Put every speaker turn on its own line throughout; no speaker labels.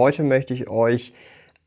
Heute möchte ich euch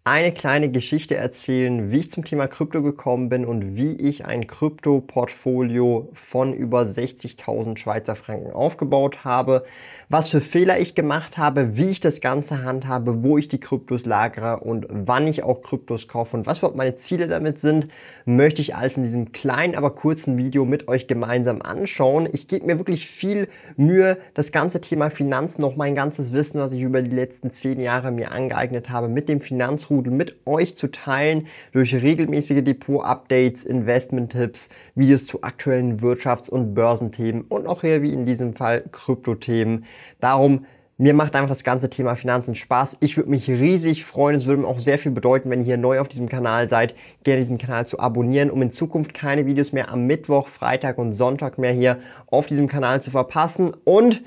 eine kleine Geschichte erzählen, wie ich zum Thema Krypto gekommen bin und wie ich ein Krypto-Portfolio von über 60.000 Schweizer Franken aufgebaut habe, was für Fehler ich gemacht habe, wie ich das Ganze handhabe, wo ich die Kryptos lagere und wann ich auch Kryptos kaufe und was überhaupt meine Ziele damit sind, möchte ich alles in diesem kleinen, aber kurzen Video mit euch gemeinsam anschauen. Ich gebe mir wirklich viel Mühe, das ganze Thema Finanzen, noch mein ganzes Wissen, was ich über die letzten zehn Jahre mir angeeignet habe, mit dem Finanzruf Finanzrudel mit euch zu teilen durch regelmäßige Depot-Updates, Investment-Tipps, Videos zu aktuellen Wirtschafts- und Börsenthemen und auch hier wie in diesem Fall Kryptothemen. Darum mir macht einfach das ganze Thema Finanzen Spaß. Ich würde mich riesig freuen. Es würde mir auch sehr viel bedeuten, wenn ihr hier neu auf diesem Kanal seid, gerne diesen Kanal zu abonnieren, um in Zukunft keine Videos mehr am Mittwoch, Freitag und Sonntag mehr hier auf diesem Kanal zu verpassen. Und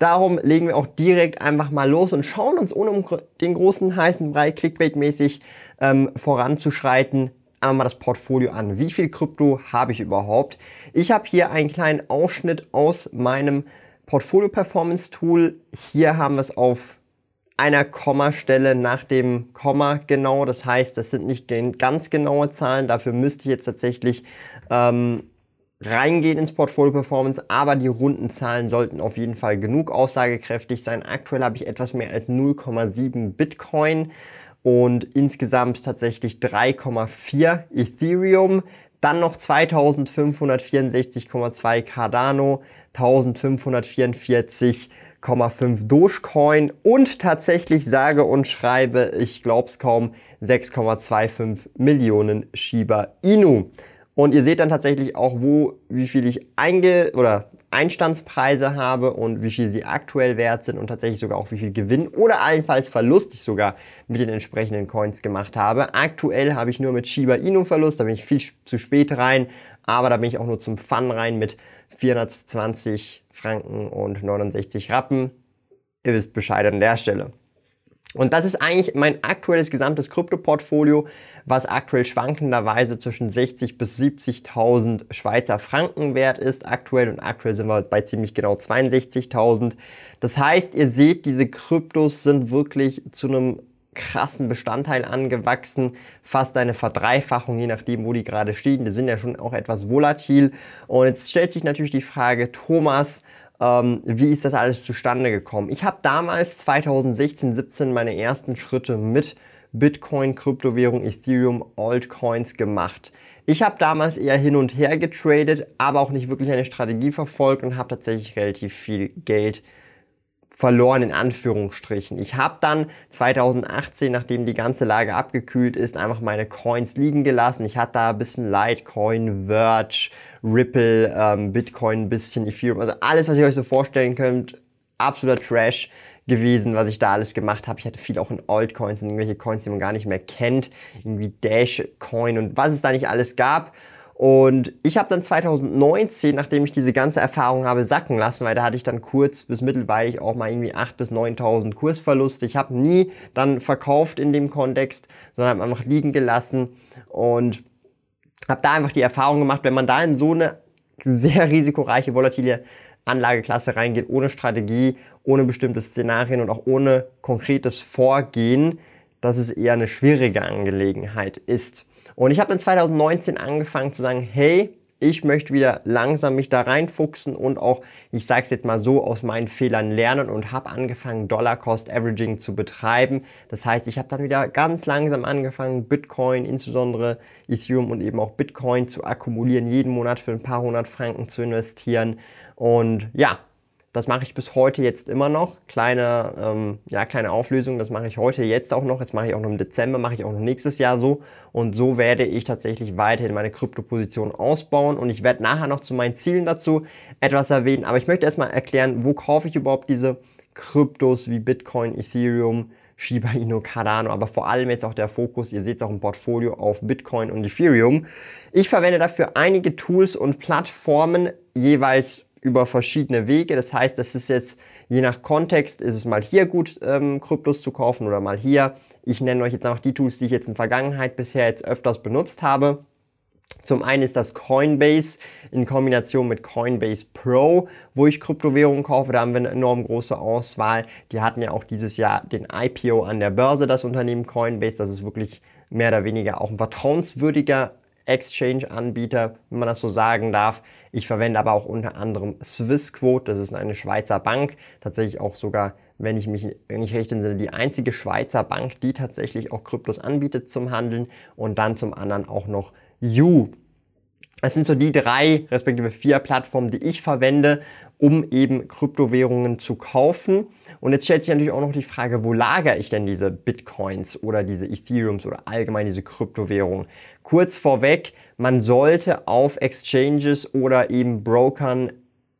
Darum legen wir auch direkt einfach mal los und schauen uns, ohne um den großen heißen Brei Clickbait-mäßig ähm, voranzuschreiten, einmal das Portfolio an. Wie viel Krypto habe ich überhaupt? Ich habe hier einen kleinen Ausschnitt aus meinem Portfolio Performance Tool. Hier haben wir es auf einer Kommastelle nach dem Komma genau. Das heißt, das sind nicht ganz genaue Zahlen. Dafür müsste ich jetzt tatsächlich ähm, reingehen ins Portfolio Performance, aber die runden Zahlen sollten auf jeden Fall genug aussagekräftig sein. Aktuell habe ich etwas mehr als 0,7 Bitcoin und insgesamt tatsächlich 3,4 Ethereum. Dann noch 2564,2 Cardano, 1544,5 Dogecoin und tatsächlich sage und schreibe, ich glaub's kaum, 6,25 Millionen Shiba Inu. Und ihr seht dann tatsächlich auch, wo, wie viel ich einge oder Einstandspreise habe und wie viel sie aktuell wert sind und tatsächlich sogar auch wie viel Gewinn oder allenfalls Verlust ich sogar mit den entsprechenden Coins gemacht habe. Aktuell habe ich nur mit Shiba Inu Verlust, da bin ich viel zu spät rein, aber da bin ich auch nur zum Fun rein mit 420 Franken und 69 Rappen. Ihr wisst Bescheid an der Stelle. Und das ist eigentlich mein aktuelles gesamtes Krypto-Portfolio, was aktuell schwankenderweise zwischen 60 bis 70.000 Schweizer Franken wert ist aktuell und aktuell sind wir bei ziemlich genau 62.000. Das heißt, ihr seht, diese Kryptos sind wirklich zu einem krassen Bestandteil angewachsen, fast eine Verdreifachung, je nachdem, wo die gerade stehen. Die sind ja schon auch etwas volatil. Und jetzt stellt sich natürlich die Frage, Thomas, ähm, wie ist das alles zustande gekommen? Ich habe damals 2016, 17 meine ersten Schritte mit Bitcoin, Kryptowährung, Ethereum, Altcoins gemacht. Ich habe damals eher hin und her getradet, aber auch nicht wirklich eine Strategie verfolgt und habe tatsächlich relativ viel Geld verloren in Anführungsstrichen. Ich habe dann 2018, nachdem die ganze Lage abgekühlt ist, einfach meine Coins liegen gelassen. Ich hatte da ein bisschen Litecoin, Verge, Ripple, ähm, Bitcoin, ein bisschen Ethereum, also alles, was ihr euch so vorstellen könnt, absoluter Trash gewesen, was ich da alles gemacht habe. Ich hatte viel auch in Altcoins, in irgendwelche Coins, die man gar nicht mehr kennt, irgendwie Dashcoin und was es da nicht alles gab. Und ich habe dann 2019, nachdem ich diese ganze Erfahrung habe sacken lassen, weil da hatte ich dann kurz bis mittelweilig auch mal irgendwie 8.000 bis 9.000 Kursverluste. Ich habe nie dann verkauft in dem Kontext, sondern habe einfach liegen gelassen und habe da einfach die Erfahrung gemacht, wenn man da in so eine sehr risikoreiche, volatile Anlageklasse reingeht, ohne Strategie, ohne bestimmte Szenarien und auch ohne konkretes Vorgehen, dass es eher eine schwierige Angelegenheit ist. Und ich habe dann 2019 angefangen zu sagen, hey, ich möchte wieder langsam mich da reinfuchsen und auch, ich sage es jetzt mal so, aus meinen Fehlern lernen und habe angefangen, Dollar Cost Averaging zu betreiben. Das heißt, ich habe dann wieder ganz langsam angefangen, Bitcoin, insbesondere Ethereum und eben auch Bitcoin zu akkumulieren, jeden Monat für ein paar hundert Franken zu investieren. Und ja, das mache ich bis heute jetzt immer noch. Kleine, ähm, ja, kleine Auflösung, das mache ich heute jetzt auch noch. Jetzt mache ich auch noch im Dezember, mache ich auch noch nächstes Jahr so. Und so werde ich tatsächlich weiterhin meine Kryptoposition ausbauen. Und ich werde nachher noch zu meinen Zielen dazu etwas erwähnen. Aber ich möchte erstmal erklären, wo kaufe ich überhaupt diese Kryptos wie Bitcoin, Ethereum, Shiba Inu, Cardano, aber vor allem jetzt auch der Fokus, ihr seht es auch im Portfolio, auf Bitcoin und Ethereum. Ich verwende dafür einige Tools und Plattformen, jeweils über verschiedene Wege. Das heißt, das ist jetzt je nach Kontext, ist es mal hier gut, ähm, Kryptos zu kaufen oder mal hier. Ich nenne euch jetzt einfach die Tools, die ich jetzt in Vergangenheit bisher jetzt öfters benutzt habe. Zum einen ist das Coinbase in Kombination mit Coinbase Pro, wo ich Kryptowährungen kaufe. Da haben wir eine enorm große Auswahl. Die hatten ja auch dieses Jahr den IPO an der Börse, das Unternehmen Coinbase. Das ist wirklich mehr oder weniger auch ein vertrauenswürdiger Exchange-Anbieter, wenn man das so sagen darf. Ich verwende aber auch unter anderem Swissquote, das ist eine Schweizer Bank, tatsächlich auch sogar, wenn ich mich nicht recht entsinne, die einzige Schweizer Bank, die tatsächlich auch Kryptos anbietet zum Handeln und dann zum anderen auch noch You. Es sind so die drei, respektive vier Plattformen, die ich verwende, um eben Kryptowährungen zu kaufen. Und jetzt stellt sich natürlich auch noch die Frage, wo lagere ich denn diese Bitcoins oder diese Ethereums oder allgemein diese Kryptowährungen? Kurz vorweg, man sollte auf Exchanges oder eben Brokern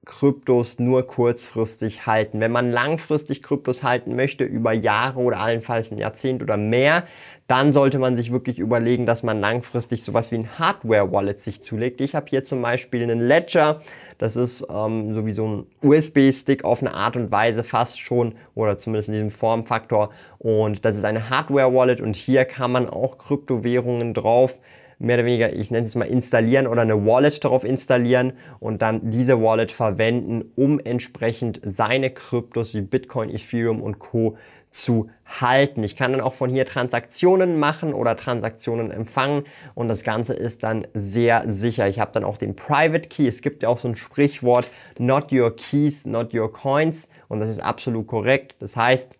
Kryptos nur kurzfristig halten. Wenn man langfristig Kryptos halten möchte, über Jahre oder allenfalls ein Jahrzehnt oder mehr, dann sollte man sich wirklich überlegen, dass man langfristig sowas wie ein Hardware-Wallet sich zulegt. Ich habe hier zum Beispiel einen Ledger, das ist ähm, sowieso ein USB-Stick auf eine Art und Weise fast schon oder zumindest in diesem Formfaktor und das ist eine Hardware-Wallet und hier kann man auch Kryptowährungen drauf mehr oder weniger, ich nenne es mal installieren oder eine Wallet darauf installieren und dann diese Wallet verwenden, um entsprechend seine Kryptos wie Bitcoin, Ethereum und Co zu halten. Ich kann dann auch von hier Transaktionen machen oder Transaktionen empfangen und das Ganze ist dann sehr sicher. Ich habe dann auch den Private Key. Es gibt ja auch so ein Sprichwort, not your keys, not your coins und das ist absolut korrekt. Das heißt,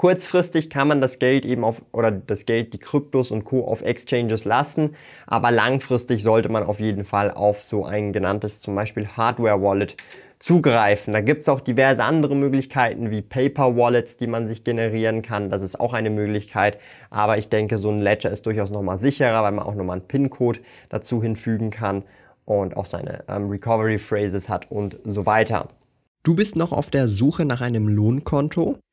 Kurzfristig kann man das Geld eben auf, oder das Geld, die Kryptos und Co. auf Exchanges lassen, aber langfristig sollte man auf jeden Fall auf so ein genanntes zum Beispiel Hardware Wallet zugreifen. Da gibt's auch diverse andere Möglichkeiten wie Paper Wallets, die man sich generieren kann. Das ist auch eine Möglichkeit. Aber ich denke, so ein Ledger ist durchaus nochmal sicherer, weil man auch nochmal einen PIN-Code dazu hinfügen kann und auch seine ähm, Recovery Phrases hat und so weiter.
Du bist noch auf der Suche nach einem Lohnkonto?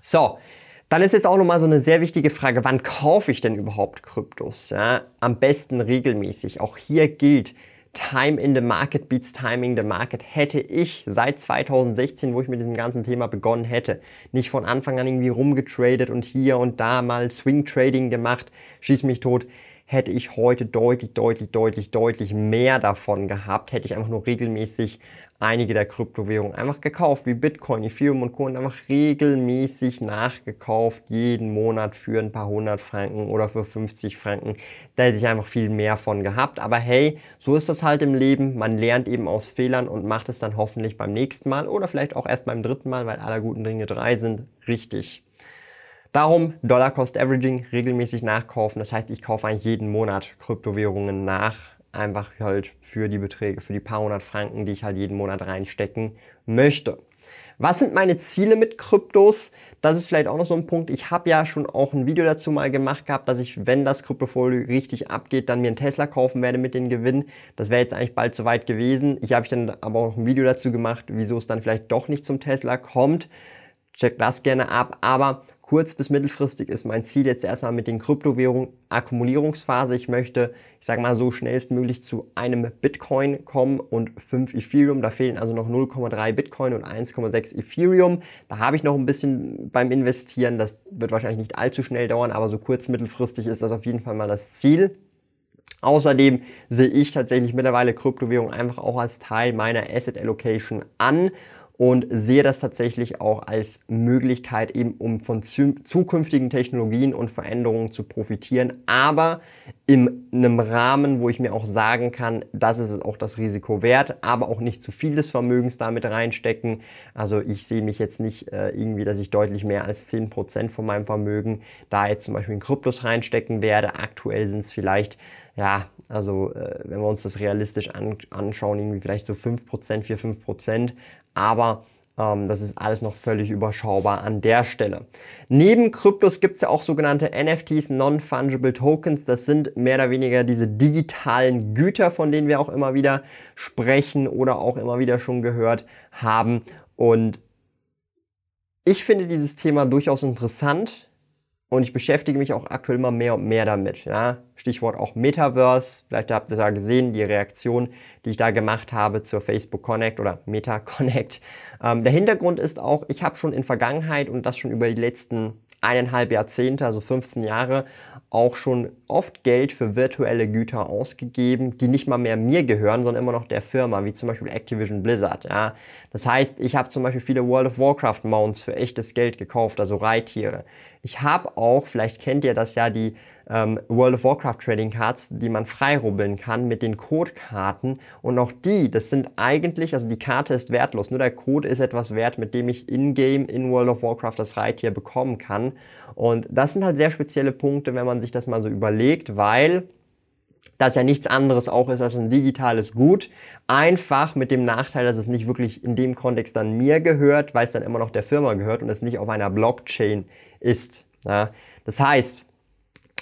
So, dann ist jetzt auch nochmal so eine sehr wichtige Frage, wann kaufe ich denn überhaupt Kryptos? Ja, am besten regelmäßig. Auch hier gilt, Time in the Market beats Timing the Market. Hätte ich seit 2016, wo ich mit diesem ganzen Thema begonnen hätte, nicht von Anfang an irgendwie rumgetradet und hier und da mal Swing Trading gemacht, schieß mich tot, hätte ich heute deutlich, deutlich, deutlich, deutlich mehr davon gehabt, hätte ich einfach nur regelmäßig einige der Kryptowährungen einfach gekauft, wie Bitcoin, Ethereum und Co. und einfach regelmäßig nachgekauft, jeden Monat für ein paar hundert Franken oder für 50 Franken. Da hätte ich einfach viel mehr von gehabt. Aber hey, so ist das halt im Leben. Man lernt eben aus Fehlern und macht es dann hoffentlich beim nächsten Mal oder vielleicht auch erst beim dritten Mal, weil aller guten Dinge drei sind, richtig. Darum Dollar Cost Averaging regelmäßig nachkaufen. Das heißt, ich kaufe eigentlich jeden Monat Kryptowährungen nach. Einfach halt für die Beträge, für die paar hundert Franken, die ich halt jeden Monat reinstecken möchte. Was sind meine Ziele mit Kryptos? Das ist vielleicht auch noch so ein Punkt. Ich habe ja schon auch ein Video dazu mal gemacht gehabt, dass ich, wenn das Kryptofolio richtig abgeht, dann mir einen Tesla kaufen werde mit den Gewinnen. Das wäre jetzt eigentlich bald soweit gewesen. Ich habe dann aber auch ein Video dazu gemacht, wieso es dann vielleicht doch nicht zum Tesla kommt. Check das gerne ab. Aber kurz- bis mittelfristig ist mein Ziel jetzt erstmal mit den Kryptowährungen Akkumulierungsphase. Ich möchte, ich sage mal so schnellstmöglich zu einem Bitcoin kommen und 5 Ethereum. Da fehlen also noch 0,3 Bitcoin und 1,6 Ethereum. Da habe ich noch ein bisschen beim Investieren. Das wird wahrscheinlich nicht allzu schnell dauern, aber so kurz- mittelfristig ist das auf jeden Fall mal das Ziel. Außerdem sehe ich tatsächlich mittlerweile Kryptowährung einfach auch als Teil meiner Asset Allocation an und sehe das tatsächlich auch als Möglichkeit, eben um von zukünftigen Technologien und Veränderungen zu profitieren, aber in einem Rahmen, wo ich mir auch sagen kann, das ist auch das Risiko wert, aber auch nicht zu viel des Vermögens damit reinstecken. Also ich sehe mich jetzt nicht äh, irgendwie, dass ich deutlich mehr als 10% von meinem Vermögen da jetzt zum Beispiel in Kryptos reinstecken werde. Aktuell sind es vielleicht ja, also äh, wenn wir uns das realistisch an, anschauen, irgendwie vielleicht so 5%, 4, 5%, aber ähm, das ist alles noch völlig überschaubar an der Stelle. Neben Kryptos gibt es ja auch sogenannte NFTs, Non-Fungible Tokens. Das sind mehr oder weniger diese digitalen Güter, von denen wir auch immer wieder sprechen oder auch immer wieder schon gehört haben. Und ich finde dieses Thema durchaus interessant und ich beschäftige mich auch aktuell immer mehr und mehr damit. Ja? Stichwort auch Metaverse. Vielleicht habt ihr da gesehen, die Reaktion, die ich da gemacht habe zur Facebook Connect oder Meta Connect. Ähm, der Hintergrund ist auch, ich habe schon in Vergangenheit und das schon über die letzten eineinhalb Jahrzehnte, also 15 Jahre, auch schon oft Geld für virtuelle Güter ausgegeben, die nicht mal mehr mir gehören, sondern immer noch der Firma, wie zum Beispiel Activision Blizzard. Ja. Das heißt, ich habe zum Beispiel viele World of Warcraft Mounts für echtes Geld gekauft, also Reittiere. Ich habe auch, vielleicht kennt ihr das ja, die ähm, World of Warcraft Trading Cards, die man freirubbeln kann mit den Codekarten. Und auch die, das sind eigentlich, also die Karte ist wertlos, nur der Code ist etwas wert, mit dem ich in-game in World of Warcraft das Reittier bekommen kann. Und das sind halt sehr spezielle Punkte, wenn man sich das mal so überlegt, weil das ja nichts anderes auch ist als ein digitales Gut. Einfach mit dem Nachteil, dass es nicht wirklich in dem Kontext dann mir gehört, weil es dann immer noch der Firma gehört und es nicht auf einer Blockchain ist. Ja. Das heißt,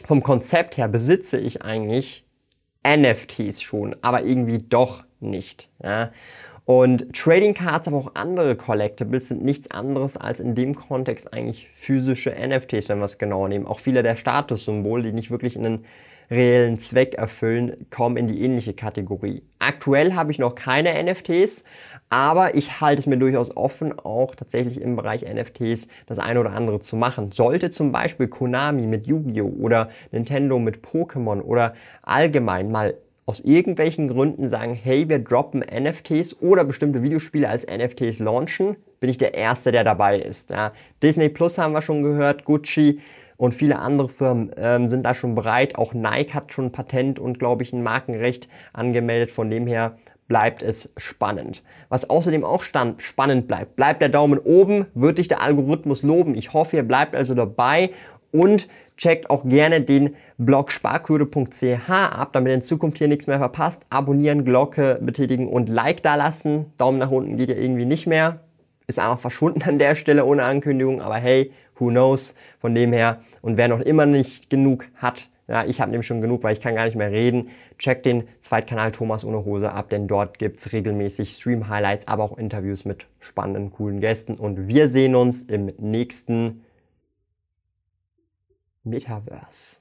vom Konzept her besitze ich eigentlich NFTs schon, aber irgendwie doch nicht. Ja. Und Trading Cards, aber auch andere Collectibles sind nichts anderes als in dem Kontext eigentlich physische NFTs, wenn wir es genau nehmen. Auch viele der Statussymbole, die nicht wirklich einen reellen Zweck erfüllen, kommen in die ähnliche Kategorie. Aktuell habe ich noch keine NFTs, aber ich halte es mir durchaus offen, auch tatsächlich im Bereich NFTs das eine oder andere zu machen. Sollte zum Beispiel Konami mit Yu-Gi-Oh! oder Nintendo mit Pokémon oder allgemein mal aus irgendwelchen Gründen sagen, hey, wir droppen NFTs oder bestimmte Videospiele als NFTs launchen, bin ich der Erste, der dabei ist. Ja. Disney Plus haben wir schon gehört, Gucci und viele andere Firmen ähm, sind da schon bereit. Auch Nike hat schon ein Patent und, glaube ich, ein Markenrecht angemeldet. Von dem her bleibt es spannend. Was außerdem auch spannend bleibt, bleibt der Daumen oben, wird dich der Algorithmus loben. Ich hoffe, ihr bleibt also dabei und checkt auch gerne den Blog sparquote.ch ab, damit ihr in Zukunft hier nichts mehr verpasst. Abonnieren, Glocke betätigen und Like da lassen. Daumen nach unten geht ja irgendwie nicht mehr. Ist einfach verschwunden an der Stelle ohne Ankündigung, aber hey, who knows. Von dem her. Und wer noch immer nicht genug hat, ja, ich habe nämlich schon genug, weil ich kann gar nicht mehr reden. Check den Zweitkanal Thomas ohne Hose ab, denn dort gibt's regelmäßig Stream-Highlights, aber auch Interviews mit spannenden, coolen Gästen. Und wir sehen uns im nächsten Metaverse.